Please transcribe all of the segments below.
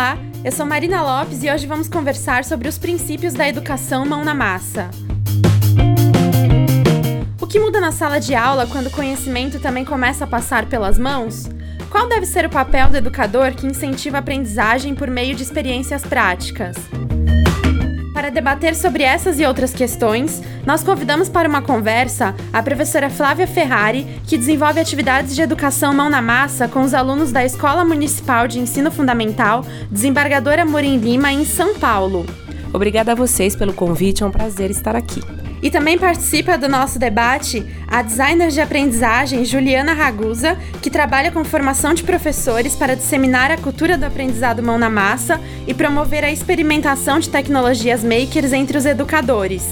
Olá, eu sou Marina Lopes e hoje vamos conversar sobre os princípios da educação mão na massa. O que muda na sala de aula quando o conhecimento também começa a passar pelas mãos? Qual deve ser o papel do educador que incentiva a aprendizagem por meio de experiências práticas? Para debater sobre essas e outras questões, nós convidamos para uma conversa a professora Flávia Ferrari, que desenvolve atividades de educação mão na massa com os alunos da Escola Municipal de Ensino Fundamental Desembargadora Morim Lima, em São Paulo. Obrigada a vocês pelo convite, é um prazer estar aqui. E também participa do nosso debate a designer de aprendizagem Juliana Ragusa, que trabalha com formação de professores para disseminar a cultura do aprendizado mão na massa e promover a experimentação de tecnologias makers entre os educadores.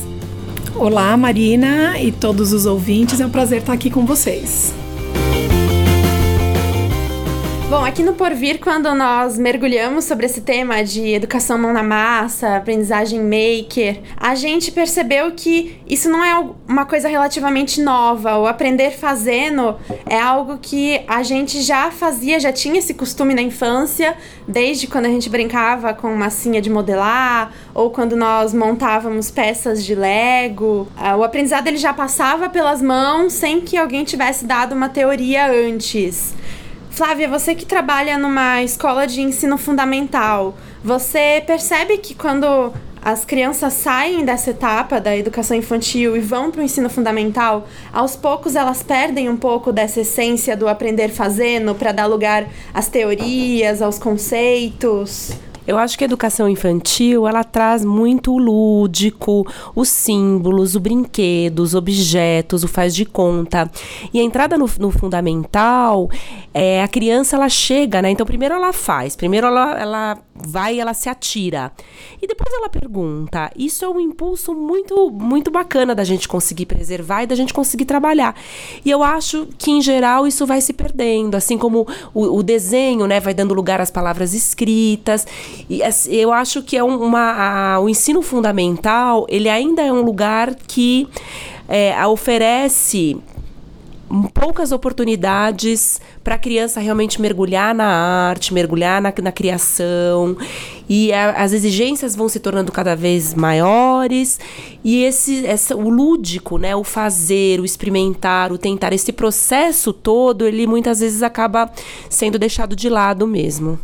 Olá, Marina e todos os ouvintes, é um prazer estar aqui com vocês. Bom, aqui no Porvir, quando nós mergulhamos sobre esse tema de educação mão na massa, aprendizagem maker, a gente percebeu que isso não é uma coisa relativamente nova. O aprender fazendo é algo que a gente já fazia, já tinha esse costume na infância, desde quando a gente brincava com massinha de modelar ou quando nós montávamos peças de Lego. Ah, o aprendizado ele já passava pelas mãos sem que alguém tivesse dado uma teoria antes. Flávia, você que trabalha numa escola de ensino fundamental, você percebe que quando as crianças saem dessa etapa da educação infantil e vão para o ensino fundamental, aos poucos elas perdem um pouco dessa essência do aprender fazendo para dar lugar às teorias, aos conceitos? Eu acho que a educação infantil, ela traz muito o lúdico, os símbolos, o brinquedo, os objetos, o faz de conta. E a entrada no, no fundamental, é, a criança, ela chega, né? Então, primeiro ela faz, primeiro ela, ela vai e ela se atira. E depois ela pergunta. Isso é um impulso muito, muito bacana da gente conseguir preservar e da gente conseguir trabalhar. E eu acho que, em geral, isso vai se perdendo. Assim como o, o desenho, né? Vai dando lugar às palavras escritas. E eu acho que é uma, a, o ensino fundamental, ele ainda é um lugar que é, oferece poucas oportunidades para a criança realmente mergulhar na arte, mergulhar na, na criação. E a, as exigências vão se tornando cada vez maiores. E esse, o lúdico, né, o fazer, o experimentar, o tentar, esse processo todo, ele muitas vezes acaba sendo deixado de lado mesmo.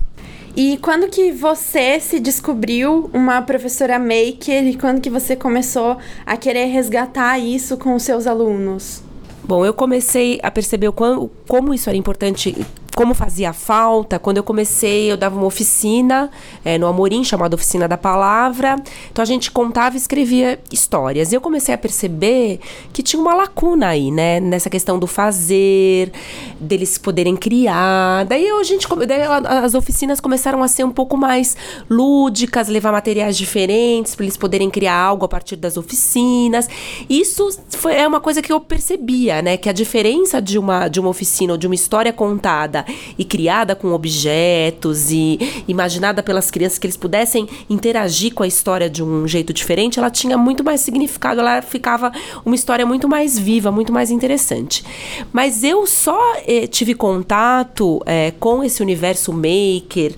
E quando que você se descobriu uma professora maker e quando que você começou a querer resgatar isso com os seus alunos? Bom, eu comecei a perceber o quão, como isso era importante como fazia falta, quando eu comecei, eu dava uma oficina é, no Amorim, chamada Oficina da Palavra. Então a gente contava e escrevia histórias. E eu comecei a perceber que tinha uma lacuna aí, né? Nessa questão do fazer, deles poderem criar. Daí a gente, daí as oficinas começaram a ser um pouco mais lúdicas, levar materiais diferentes para eles poderem criar algo a partir das oficinas. Isso foi, é uma coisa que eu percebia, né? Que a diferença de uma, de uma oficina ou de uma história contada e criada com objetos e imaginada pelas crianças que eles pudessem interagir com a história de um jeito diferente, ela tinha muito mais significado, ela ficava uma história muito mais viva, muito mais interessante. Mas eu só eh, tive contato eh, com esse universo maker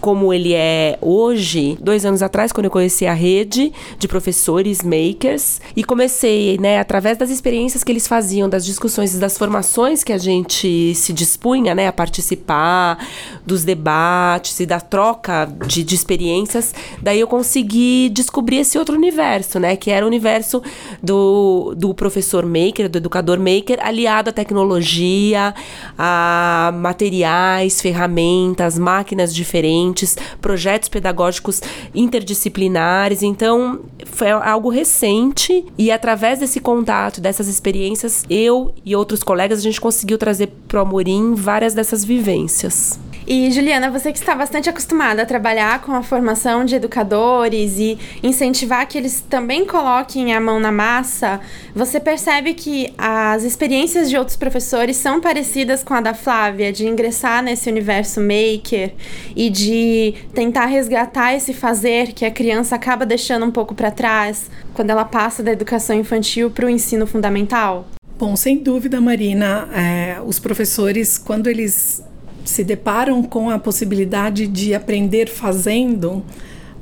como ele é hoje, dois anos atrás, quando eu conheci a rede de professores makers e comecei, né, através das experiências que eles faziam, das discussões das formações que a gente se dispunha, né, a participar, dos debates e da troca de, de experiências, daí eu consegui descobrir esse outro universo, né, que era o universo do, do professor maker, do educador maker, aliado à tecnologia, a materiais, ferramentas, máquinas diferentes diferentes, projetos pedagógicos interdisciplinares. Então, foi algo recente e através desse contato, dessas experiências, eu e outros colegas a gente conseguiu trazer para o Amorim várias dessas vivências. E Juliana, você que está bastante acostumada a trabalhar com a formação de educadores e incentivar que eles também coloquem a mão na massa, você percebe que as experiências de outros professores são parecidas com a da Flávia, de ingressar nesse universo maker e de tentar resgatar esse fazer que a criança acaba deixando um pouco para trás quando ela passa da educação infantil para o ensino fundamental? Bom, sem dúvida, Marina, é, os professores, quando eles se deparam com a possibilidade de aprender fazendo,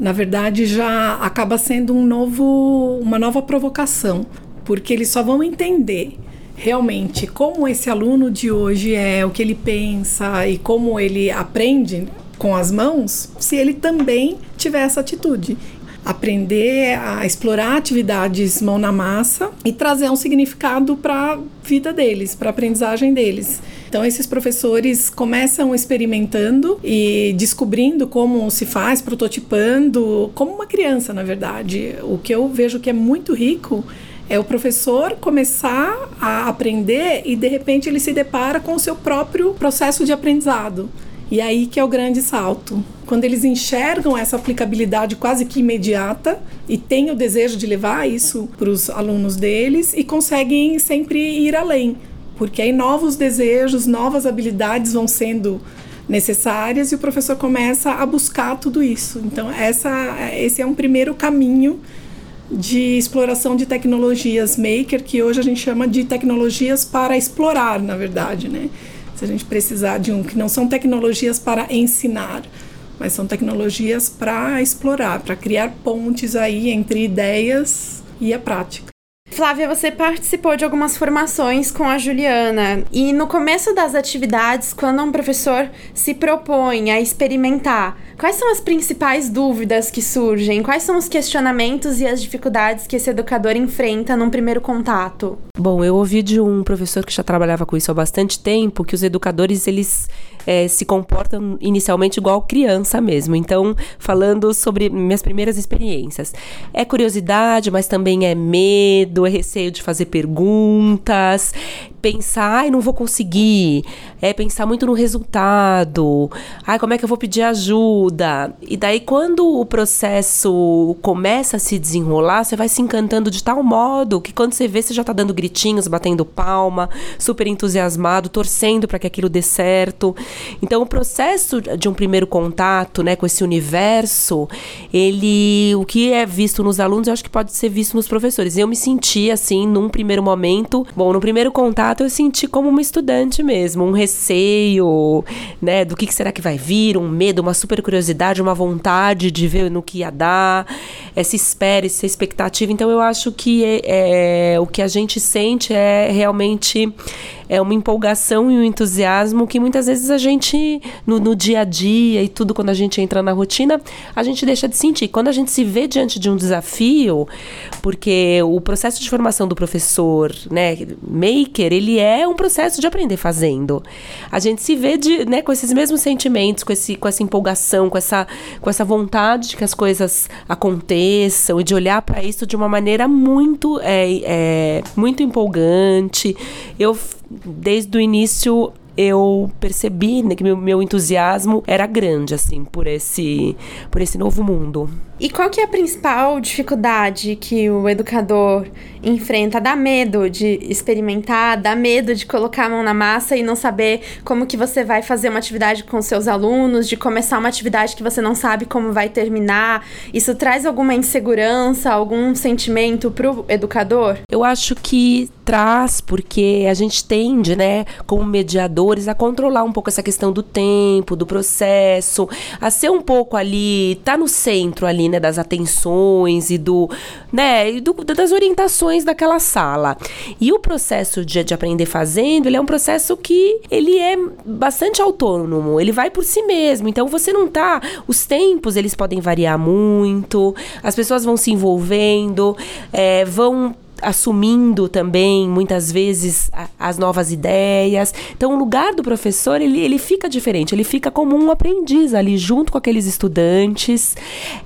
na verdade já acaba sendo um novo, uma nova provocação, porque eles só vão entender realmente como esse aluno de hoje é, o que ele pensa e como ele aprende com as mãos, se ele também tiver essa atitude aprender a explorar atividades mão na massa e trazer um significado para a vida deles, para a aprendizagem deles. Então, esses professores começam experimentando e descobrindo como se faz, prototipando, como uma criança, na verdade. O que eu vejo que é muito rico é o professor começar a aprender e de repente ele se depara com o seu próprio processo de aprendizado. E aí que é o grande salto. Quando eles enxergam essa aplicabilidade quase que imediata e têm o desejo de levar isso para os alunos deles e conseguem sempre ir além, porque aí novos desejos, novas habilidades vão sendo necessárias e o professor começa a buscar tudo isso. Então, essa, esse é um primeiro caminho de exploração de tecnologias maker, que hoje a gente chama de tecnologias para explorar, na verdade, né? Se a gente precisar de um que não são tecnologias para ensinar, mas são tecnologias para explorar, para criar pontes aí entre ideias e a prática. Flávia, você participou de algumas formações com a Juliana e no começo das atividades, quando um professor se propõe a experimentar, quais são as principais dúvidas que surgem? Quais são os questionamentos e as dificuldades que esse educador enfrenta num primeiro contato? Bom, eu ouvi de um professor que já trabalhava com isso há bastante tempo que os educadores eles é, se comportam inicialmente igual criança mesmo. Então, falando sobre minhas primeiras experiências, é curiosidade, mas também é medo, é receio de fazer perguntas, pensar, ai, não vou conseguir, é pensar muito no resultado, ai, como é que eu vou pedir ajuda? E daí, quando o processo começa a se desenrolar, você vai se encantando de tal modo que quando você vê, você já tá dando gritinhos, batendo palma, super entusiasmado, torcendo para que aquilo dê certo. Então, o processo de um primeiro contato, né, com esse universo, ele, o que é visto nos alunos, eu acho que pode ser visto nos professores. Eu me senti assim, num primeiro momento, bom, no primeiro contato contato, eu senti como uma estudante mesmo, um receio, né, do que, que será que vai vir, um medo, uma super curiosidade, uma vontade de ver no que ia dar, essa espera, essa expectativa. Então, eu acho que é, é o que a gente sente é realmente é uma empolgação e um entusiasmo que muitas vezes a gente, no, no, dia a dia e tudo, quando a gente entra na rotina, a gente deixa de sentir. Quando a gente se vê diante de um desafio, porque o processo de formação do professor, né, maker, ele é um processo de aprender fazendo. A gente se vê de, né, com esses mesmos sentimentos, com, esse, com essa empolgação, com essa, com essa vontade de que as coisas aconteçam e de olhar para isso de uma maneira muito, é, é, muito empolgante. Eu desde o início eu percebi né, que meu, meu entusiasmo era grande, assim, por esse, por esse novo mundo. E qual que é a principal dificuldade que o educador enfrenta? Dá medo de experimentar, dá medo de colocar a mão na massa e não saber como que você vai fazer uma atividade com seus alunos, de começar uma atividade que você não sabe como vai terminar. Isso traz alguma insegurança, algum sentimento pro educador? Eu acho que traz, porque a gente tende, né, como a controlar um pouco essa questão do tempo, do processo, a ser um pouco ali, tá no centro ali né, das atenções e do, né, e do, das orientações daquela sala. E o processo de, de aprender fazendo, ele é um processo que ele é bastante autônomo, ele vai por si mesmo. Então você não tá, os tempos eles podem variar muito, as pessoas vão se envolvendo, é, vão assumindo também muitas vezes a, as novas ideias. Então, o lugar do professor ele, ele fica diferente, ele fica como um aprendiz ali junto com aqueles estudantes.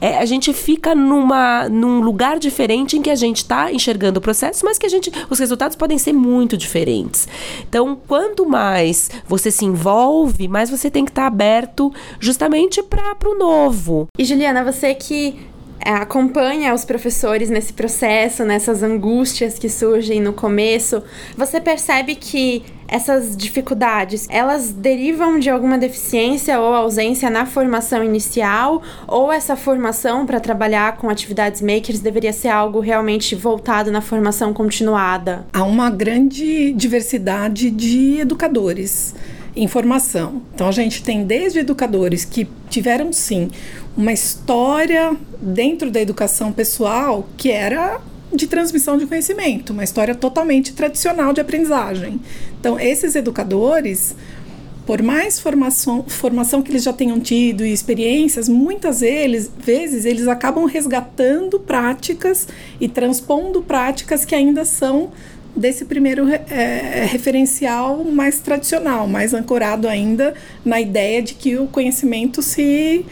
É, a gente fica numa, num lugar diferente em que a gente está enxergando o processo, mas que a gente os resultados podem ser muito diferentes. Então, quanto mais você se envolve, mais você tem que estar tá aberto justamente para o novo. E Juliana, você que acompanha os professores nesse processo, nessas angústias que surgem no começo, você percebe que essas dificuldades, elas derivam de alguma deficiência ou ausência na formação inicial, ou essa formação para trabalhar com atividades makers deveria ser algo realmente voltado na formação continuada? Há uma grande diversidade de educadores. Informação. Então a gente tem desde educadores que tiveram sim uma história dentro da educação pessoal que era de transmissão de conhecimento, uma história totalmente tradicional de aprendizagem. Então esses educadores por mais formação, formação que eles já tenham tido e experiências, muitas vezes, vezes eles acabam resgatando práticas e transpondo práticas que ainda são desse primeiro é, referencial mais tradicional, mais ancorado ainda na ideia de que o conhecimento se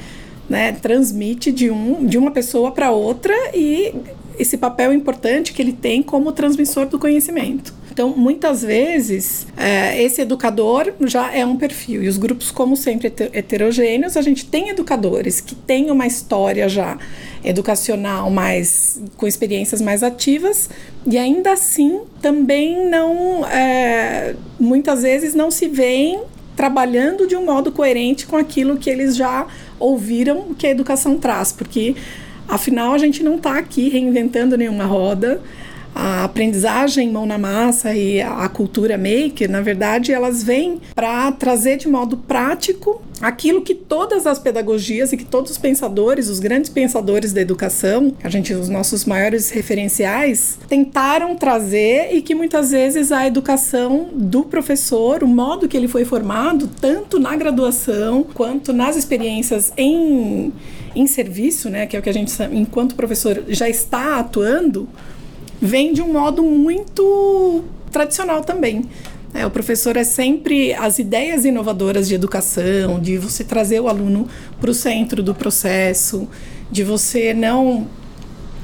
né, transmite de, um, de uma pessoa para outra e esse papel importante que ele tem como transmissor do conhecimento. Então, muitas vezes, é, esse educador já é um perfil. E os grupos, como sempre, heterogêneos, a gente tem educadores que têm uma história já educacional mais com experiências mais ativas e ainda assim também não é, muitas vezes não se veem trabalhando de um modo coerente com aquilo que eles já ouviram que a educação traz, porque afinal a gente não está aqui reinventando nenhuma roda a aprendizagem mão na massa e a cultura maker, na verdade, elas vêm para trazer de modo prático aquilo que todas as pedagogias e que todos os pensadores, os grandes pensadores da educação, a gente os nossos maiores referenciais, tentaram trazer e que muitas vezes a educação do professor, o modo que ele foi formado, tanto na graduação quanto nas experiências em em serviço, né, que é o que a gente enquanto professor já está atuando, vem de um modo muito tradicional também. É, o professor é sempre as ideias inovadoras de educação, de você trazer o aluno para o centro do processo, de você não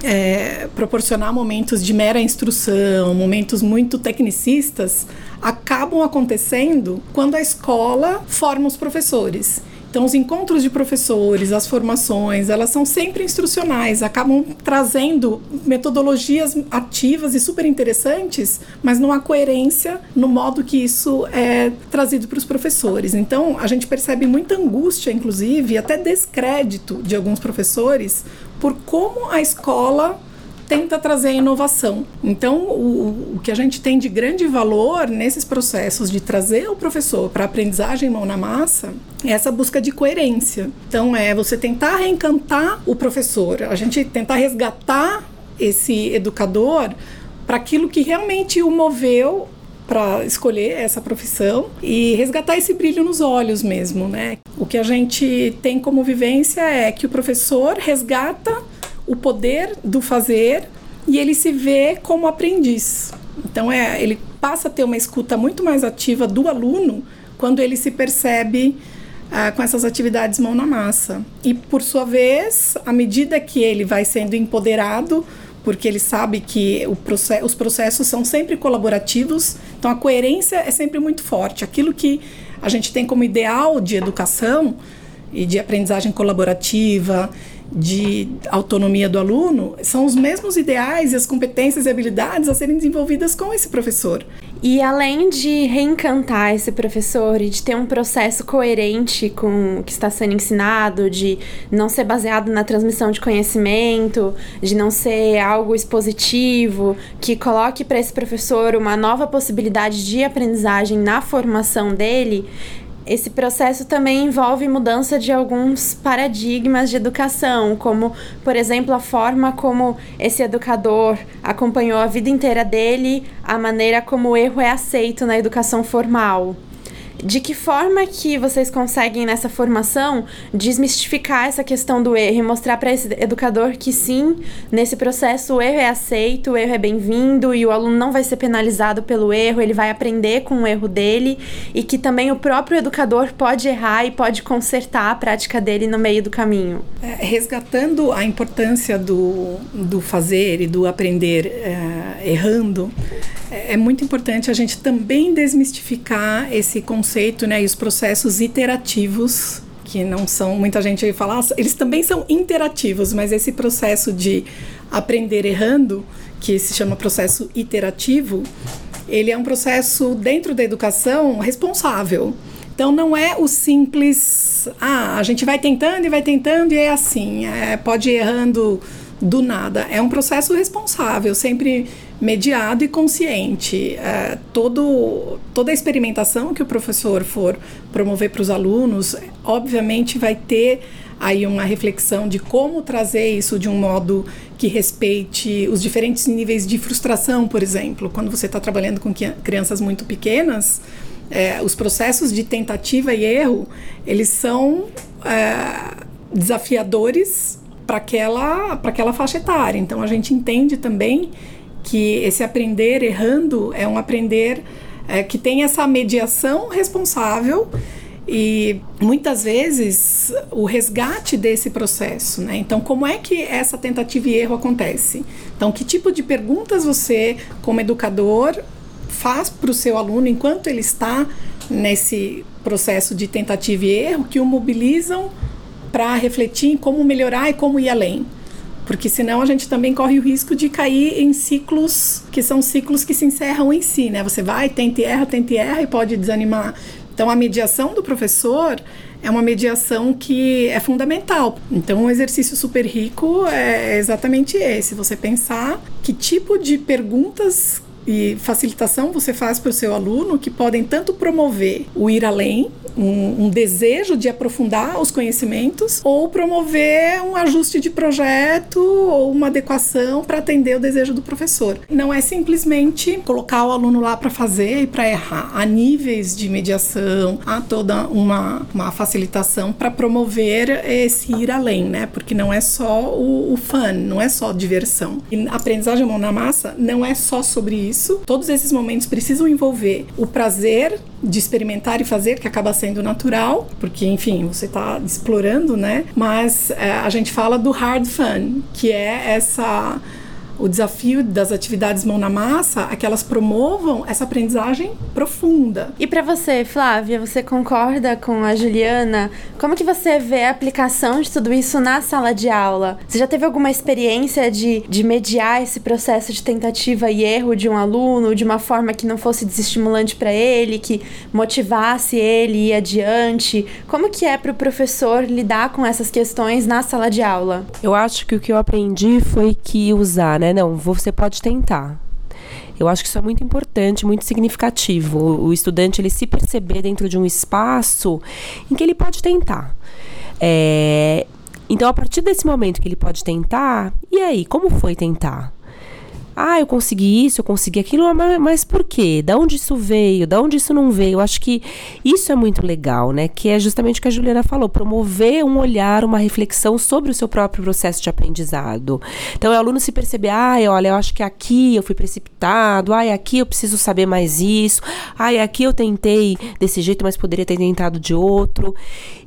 é, proporcionar momentos de mera instrução, momentos muito tecnicistas, acabam acontecendo quando a escola forma os professores. Então, os encontros de professores, as formações, elas são sempre instrucionais, acabam trazendo metodologias ativas e super interessantes, mas não há coerência no modo que isso é trazido para os professores. Então, a gente percebe muita angústia, inclusive, e até descrédito de alguns professores por como a escola tenta trazer inovação. Então, o, o que a gente tem de grande valor nesses processos de trazer o professor para a aprendizagem mão na massa é essa busca de coerência. Então, é você tentar reencantar o professor, a gente tentar resgatar esse educador para aquilo que realmente o moveu para escolher essa profissão e resgatar esse brilho nos olhos mesmo, né? O que a gente tem como vivência é que o professor resgata o poder do fazer e ele se vê como aprendiz. Então é, ele passa a ter uma escuta muito mais ativa do aluno quando ele se percebe ah, com essas atividades mão na massa. E por sua vez, à medida que ele vai sendo empoderado, porque ele sabe que process os processos são sempre colaborativos, então a coerência é sempre muito forte. Aquilo que a gente tem como ideal de educação e de aprendizagem colaborativa de autonomia do aluno são os mesmos ideais e as competências e habilidades a serem desenvolvidas com esse professor. E além de reencantar esse professor e de ter um processo coerente com o que está sendo ensinado, de não ser baseado na transmissão de conhecimento, de não ser algo expositivo, que coloque para esse professor uma nova possibilidade de aprendizagem na formação dele, esse processo também envolve mudança de alguns paradigmas de educação, como, por exemplo, a forma como esse educador acompanhou a vida inteira dele, a maneira como o erro é aceito na educação formal de que forma que vocês conseguem nessa formação desmistificar essa questão do erro e mostrar para esse educador que sim, nesse processo o erro é aceito, o erro é bem-vindo e o aluno não vai ser penalizado pelo erro, ele vai aprender com o erro dele e que também o próprio educador pode errar e pode consertar a prática dele no meio do caminho. É, resgatando a importância do, do fazer e do aprender é, errando, é, é muito importante a gente também desmistificar esse conceito né, e os processos iterativos que não são, muita gente fala, eles também são interativos, mas esse processo de aprender errando, que se chama processo iterativo, ele é um processo dentro da educação responsável. Então não é o simples, ah, a gente vai tentando e vai tentando e é assim, é, pode ir errando do nada. É um processo responsável, sempre mediado e consciente. É, todo, toda a experimentação que o professor for promover para os alunos, obviamente vai ter aí uma reflexão de como trazer isso de um modo que respeite os diferentes níveis de frustração, por exemplo. Quando você está trabalhando com crianças muito pequenas, é, os processos de tentativa e erro, eles são é, desafiadores para aquela, aquela faixa etária. Então, a gente entende também que esse aprender errando é um aprender é, que tem essa mediação responsável e muitas vezes o resgate desse processo, né? Então, como é que essa tentativa e erro acontece? Então, que tipo de perguntas você, como educador, faz para o seu aluno enquanto ele está nesse processo de tentativa e erro que o mobilizam para refletir em como melhorar e como ir além? Porque senão a gente também corre o risco de cair em ciclos que são ciclos que se encerram em si, né? Você vai, tenta e erra, tenta e erra e pode desanimar. Então a mediação do professor é uma mediação que é fundamental. Então, um exercício super rico é exatamente esse: você pensar que tipo de perguntas e facilitação você faz para o seu aluno que podem tanto promover o ir além, um, um, desejo de aprofundar os conhecimentos, ou promover um ajuste de projeto ou uma adequação para atender o desejo do professor. Não é simplesmente colocar o aluno lá para fazer e para errar. Há níveis de mediação, há toda uma, uma facilitação para promover esse ir além, né? Porque não é só o, o fun, não é só diversão. E aprendizagem mão na massa não é só sobre isso. Todos esses momentos precisam envolver o prazer de experimentar e fazer, que acaba sendo natural, porque, enfim, você está explorando, né? Mas é, a gente fala do hard fun, que é essa o desafio das atividades mão na massa é que elas promovam essa aprendizagem profunda. E para você, Flávia, você concorda com a Juliana? Como que você vê a aplicação de tudo isso na sala de aula? Você já teve alguma experiência de, de mediar esse processo de tentativa e erro de um aluno de uma forma que não fosse desestimulante para ele, que motivasse ele a ir adiante? Como que é para o professor lidar com essas questões na sala de aula? Eu acho que o que eu aprendi foi que usar, né? Né? Não, você pode tentar. Eu acho que isso é muito importante, muito significativo. O, estudante ele se perceber dentro de um espaço em que ele pode tentar. É, então, a partir desse momento que ele pode tentar, e aí, como foi tentar? Ah, eu consegui isso, eu consegui aquilo, mas, mas por quê? Da onde isso veio? Da onde isso não veio? Eu acho que isso é muito legal, né? Que é justamente o que a Juliana falou, promover um olhar, uma reflexão sobre o seu próprio processo de aprendizado. Então, o aluno se perceber, ah, olha, eu acho que aqui eu fui precipitado, ah, aqui eu preciso saber mais isso, ah, aqui eu tentei desse jeito, mas poderia ter tentado de outro.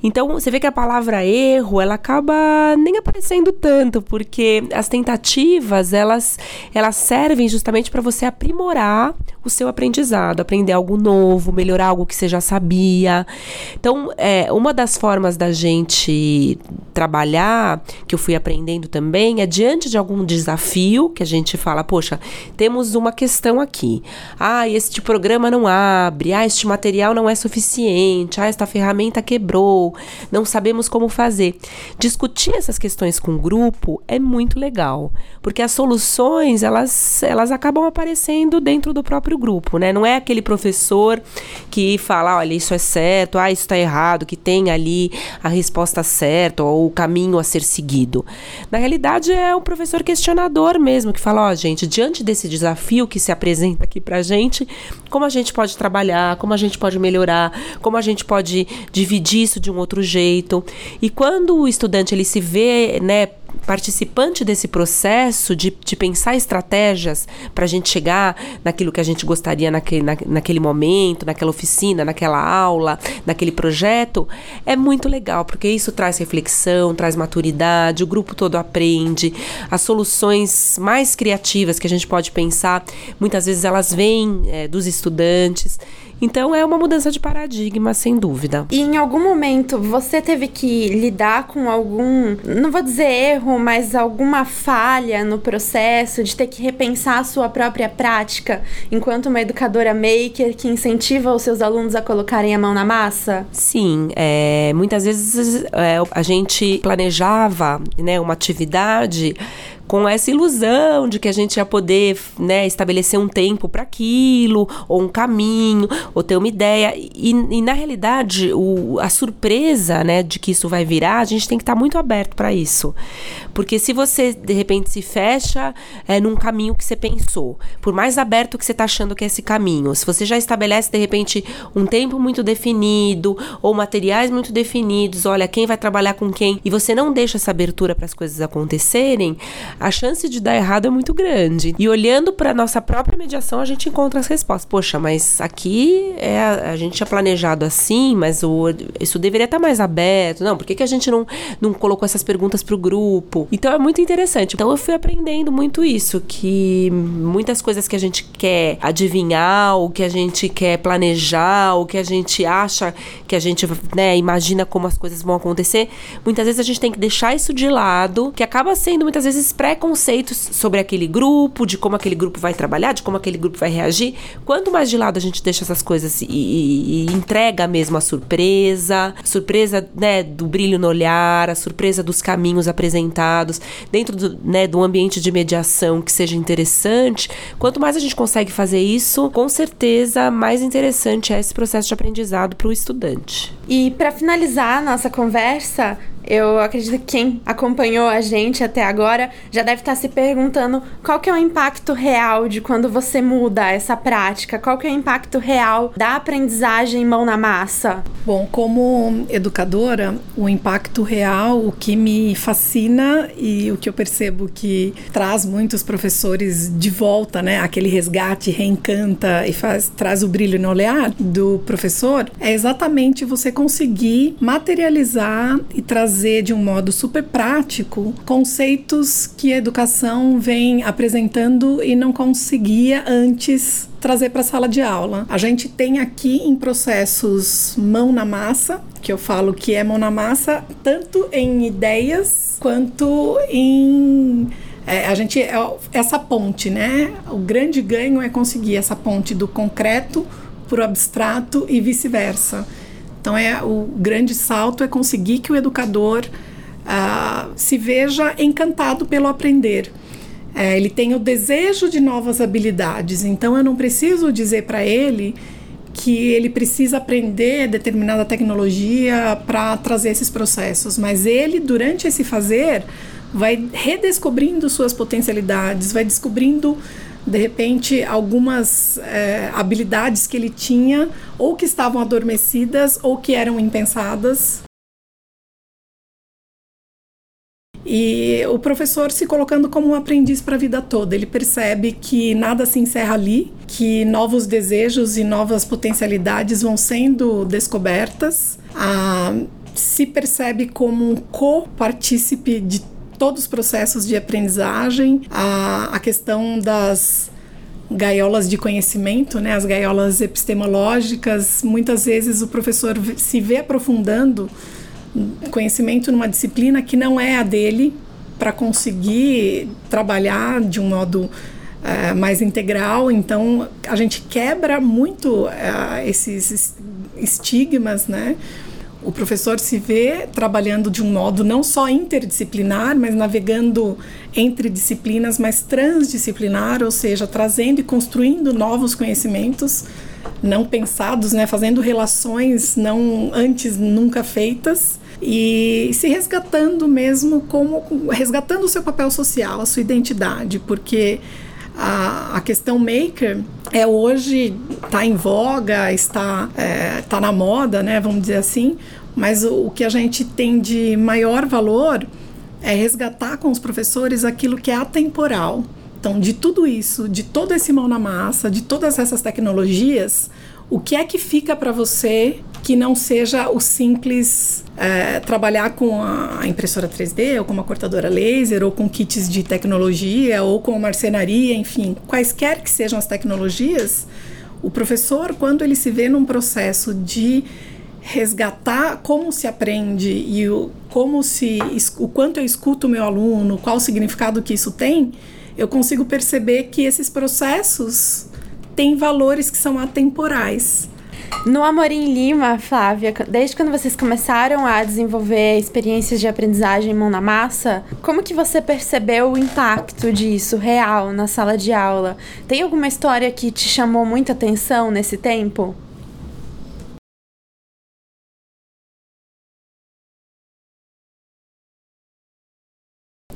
Então, você vê que a palavra erro, ela acaba nem aparecendo tanto, porque as tentativas, elas, elas servem justamente para você aprimorar o seu aprendizado, aprender algo novo, melhorar algo que você já sabia. Então, é, uma das formas da gente trabalhar, que eu fui aprendendo também, é diante de algum desafio que a gente fala, poxa, temos uma questão aqui. Ah, este programa não abre, ah, este material não é suficiente, ah, esta ferramenta quebrou, não sabemos como fazer. Discutir essas questões com o grupo é muito legal, porque as soluções, elas elas, elas acabam aparecendo dentro do próprio grupo, né? Não é aquele professor que fala, olha, isso é certo, ah, isso está errado, que tem ali a resposta certa ou o caminho a ser seguido. Na realidade, é o professor questionador mesmo, que fala, ó, oh, gente, diante desse desafio que se apresenta aqui pra gente, como a gente pode trabalhar, como a gente pode melhorar, como a gente pode dividir isso de um outro jeito. E quando o estudante ele se vê, né, participante desse processo de, de pensar estratégias para a gente chegar naquilo que a gente gostaria naquele, na, naquele momento, naquela oficina, naquela aula, naquele projeto, é muito legal, porque isso traz reflexão, traz maturidade, o grupo todo aprende, as soluções mais criativas que a gente pode pensar, muitas vezes elas vêm é, dos estudantes. Então é uma mudança de paradigma, sem dúvida. E em algum momento você teve que lidar com algum, não vou dizer erro, mas alguma falha no processo de ter que repensar a sua própria prática enquanto uma educadora maker que incentiva os seus alunos a colocarem a mão na massa? Sim, é, muitas vezes é, a gente planejava né, uma atividade com essa ilusão de que a gente ia poder, né, estabelecer um tempo para aquilo, ou um caminho, ou ter uma ideia. E, e na realidade, o, a surpresa, né, de que isso vai virar, a gente tem que estar tá muito aberto para isso. Porque se você, de repente, se fecha é, num caminho que você pensou, por mais aberto que você está achando que é esse caminho, se você já estabelece, de repente, um tempo muito definido, ou materiais muito definidos, olha, quem vai trabalhar com quem, e você não deixa essa abertura para as coisas acontecerem, a chance de dar errado é muito grande. E olhando para nossa própria mediação, a gente encontra as respostas. Poxa, mas aqui é a, a gente tinha planejado assim, mas o, isso deveria estar tá mais aberto. Não, por que, que a gente não, não colocou essas perguntas para o grupo? Então é muito interessante. Então eu fui aprendendo muito isso, que muitas coisas que a gente quer adivinhar, o que a gente quer planejar, o que a gente acha que a gente né, imagina como as coisas vão acontecer, muitas vezes a gente tem que deixar isso de lado, que acaba sendo muitas vezes preconceitos sobre aquele grupo, de como aquele grupo vai trabalhar, de como aquele grupo vai reagir. Quanto mais de lado a gente deixa essas coisas e, e, e entrega mesmo a surpresa, a surpresa né, do brilho no olhar, a surpresa dos caminhos apresentados, dentro do, né, do ambiente de mediação que seja interessante, quanto mais a gente consegue fazer isso, com certeza mais interessante é esse processo de aprendizado para o estudante. E para finalizar a nossa conversa, eu acredito que quem acompanhou a gente até agora já deve estar se perguntando qual que é o impacto real de quando você muda essa prática, qual que é o impacto real da aprendizagem mão na massa. Bom, como educadora, o impacto real, o que me fascina e o que eu percebo que traz muitos professores de volta, né, aquele resgate, reencanta e faz traz o brilho no olhar do professor, é exatamente você conseguir materializar e trazer trazer de um modo super prático conceitos que a educação vem apresentando e não conseguia antes trazer para a sala de aula. A gente tem aqui em processos mão na massa, que eu falo que é mão na massa, tanto em ideias quanto em é, a gente é essa ponte, né? O grande ganho é conseguir essa ponte do concreto para o abstrato e vice-versa. Então, é o grande salto é conseguir que o educador uh, se veja encantado pelo aprender. É, ele tem o desejo de novas habilidades. Então, eu não preciso dizer para ele que ele precisa aprender determinada tecnologia para trazer esses processos, mas ele, durante esse fazer, vai redescobrindo suas potencialidades, vai descobrindo de repente, algumas é, habilidades que ele tinha ou que estavam adormecidas ou que eram impensadas. E o professor se colocando como um aprendiz para a vida toda, ele percebe que nada se encerra ali, que novos desejos e novas potencialidades vão sendo descobertas. Ah, se percebe como um co-partícipe de todos os processos de aprendizagem, a, a questão das gaiolas de conhecimento, né, as gaiolas epistemológicas, muitas vezes o professor se vê aprofundando conhecimento numa disciplina que não é a dele para conseguir trabalhar de um modo é, mais integral. Então a gente quebra muito é, esses estigmas, né? O professor se vê trabalhando de um modo não só interdisciplinar, mas navegando entre disciplinas, mas transdisciplinar, ou seja, trazendo e construindo novos conhecimentos não pensados, né, fazendo relações não antes nunca feitas e se resgatando mesmo como resgatando o seu papel social, a sua identidade, porque a, a questão maker é hoje está em voga, está é, tá na moda, né? Vamos dizer assim. Mas o, o que a gente tem de maior valor é resgatar com os professores aquilo que é atemporal. Então, de tudo isso, de todo esse mão na massa, de todas essas tecnologias, o que é que fica para você que não seja o simples é, trabalhar com a impressora 3D, ou com uma cortadora laser, ou com kits de tecnologia, ou com marcenaria, enfim, quaisquer que sejam as tecnologias, o professor, quando ele se vê num processo de resgatar como se aprende e o, como se o quanto eu escuto o meu aluno, qual o significado que isso tem, eu consigo perceber que esses processos têm valores que são atemporais. No Amorim Lima, Flávia, desde quando vocês começaram a desenvolver experiências de aprendizagem mão na massa, como que você percebeu o impacto disso real na sala de aula? Tem alguma história que te chamou muita atenção nesse tempo?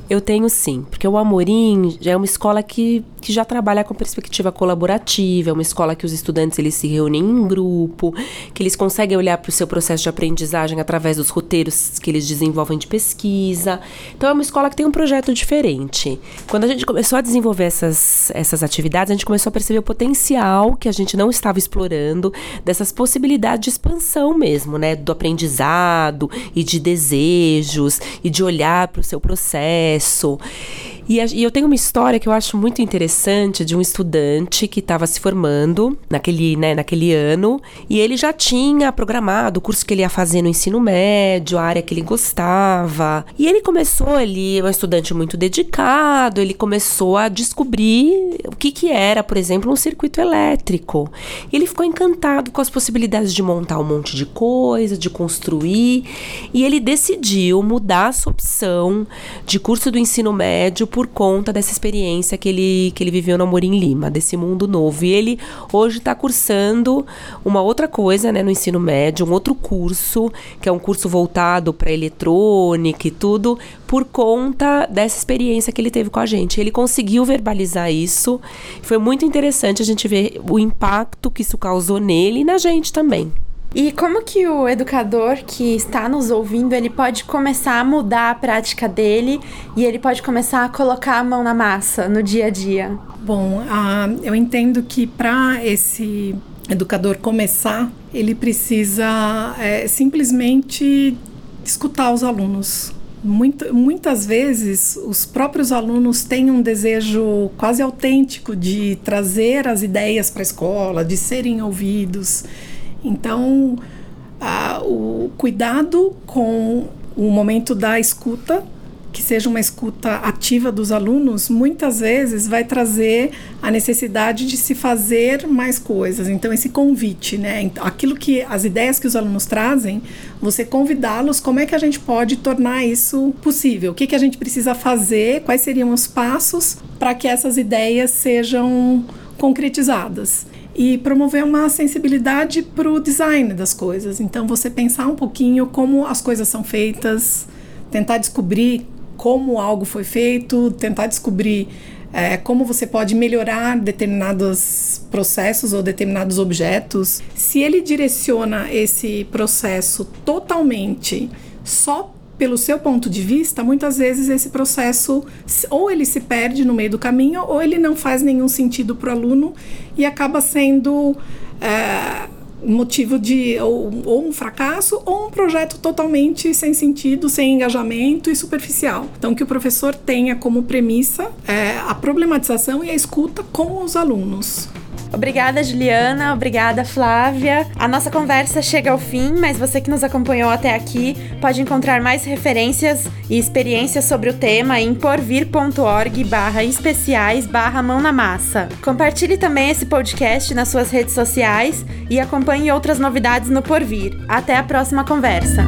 Eu tenho sim, porque o Amorim já é uma escola que, que já trabalha com perspectiva colaborativa, é uma escola que os estudantes eles se reúnem em grupo, que eles conseguem olhar para o seu processo de aprendizagem através dos roteiros que eles desenvolvem de pesquisa. Então é uma escola que tem um projeto diferente. Quando a gente começou a desenvolver essas, essas atividades, a gente começou a perceber o potencial que a gente não estava explorando dessas possibilidades de expansão mesmo, né? Do aprendizado e de desejos e de olhar para o seu processo processo. E, a, e, eu tenho uma história que eu acho muito interessante de um estudante que estava se formando naquele, né, naquele ano e ele já tinha programado o curso que ele ia fazer no ensino médio, a área que ele gostava. E ele começou, ele é um estudante muito dedicado, ele começou a descobrir o que, que era, por exemplo, um circuito elétrico. E ele ficou encantado com as possibilidades de montar um monte de coisa, de construir, e ele decidiu mudar a sua opção de curso do ensino médio por conta dessa experiência que ele, que ele viveu no Amorim Lima, desse mundo novo. E ele hoje está cursando uma outra coisa né, no ensino médio, um outro curso, que é um curso voltado para eletrônica e tudo, por conta dessa experiência que ele teve com a gente. Ele conseguiu verbalizar isso. Foi muito interessante a gente ver o impacto que isso causou nele e na gente também. E como que o educador que está nos ouvindo, ele pode começar a mudar a prática dele e ele pode começar a colocar a mão na massa no dia a dia? Bom, uh, eu entendo que para esse educador começar, ele precisa é, simplesmente escutar os alunos. Muito, muitas vezes os próprios alunos têm um desejo quase autêntico de trazer as ideias para a escola, de serem ouvidos. Então, a, o cuidado com o momento da escuta, que seja uma escuta ativa dos alunos, muitas vezes vai trazer a necessidade de se fazer mais coisas. Então, esse convite, né? Aquilo que as ideias que os alunos trazem, você convidá-los, como é que a gente pode tornar isso possível? O que, que a gente precisa fazer? Quais seriam os passos para que essas ideias sejam concretizadas? E promover uma sensibilidade para o design das coisas. Então, você pensar um pouquinho como as coisas são feitas, tentar descobrir como algo foi feito, tentar descobrir é, como você pode melhorar determinados processos ou determinados objetos. Se ele direciona esse processo totalmente só pelo seu ponto de vista, muitas vezes esse processo ou ele se perde no meio do caminho ou ele não faz nenhum sentido para o aluno e acaba sendo é, motivo de ou, ou, um fracasso ou um projeto totalmente sem sentido, sem engajamento e superficial. Então, que o professor tenha como premissa é, a problematização e a escuta com os alunos. Obrigada, Juliana. Obrigada, Flávia. A nossa conversa chega ao fim, mas você que nos acompanhou até aqui pode encontrar mais referências e experiências sobre o tema em porvir.org barra especiais barra mão na massa. Compartilhe também esse podcast nas suas redes sociais e acompanhe outras novidades no Porvir. Até a próxima conversa.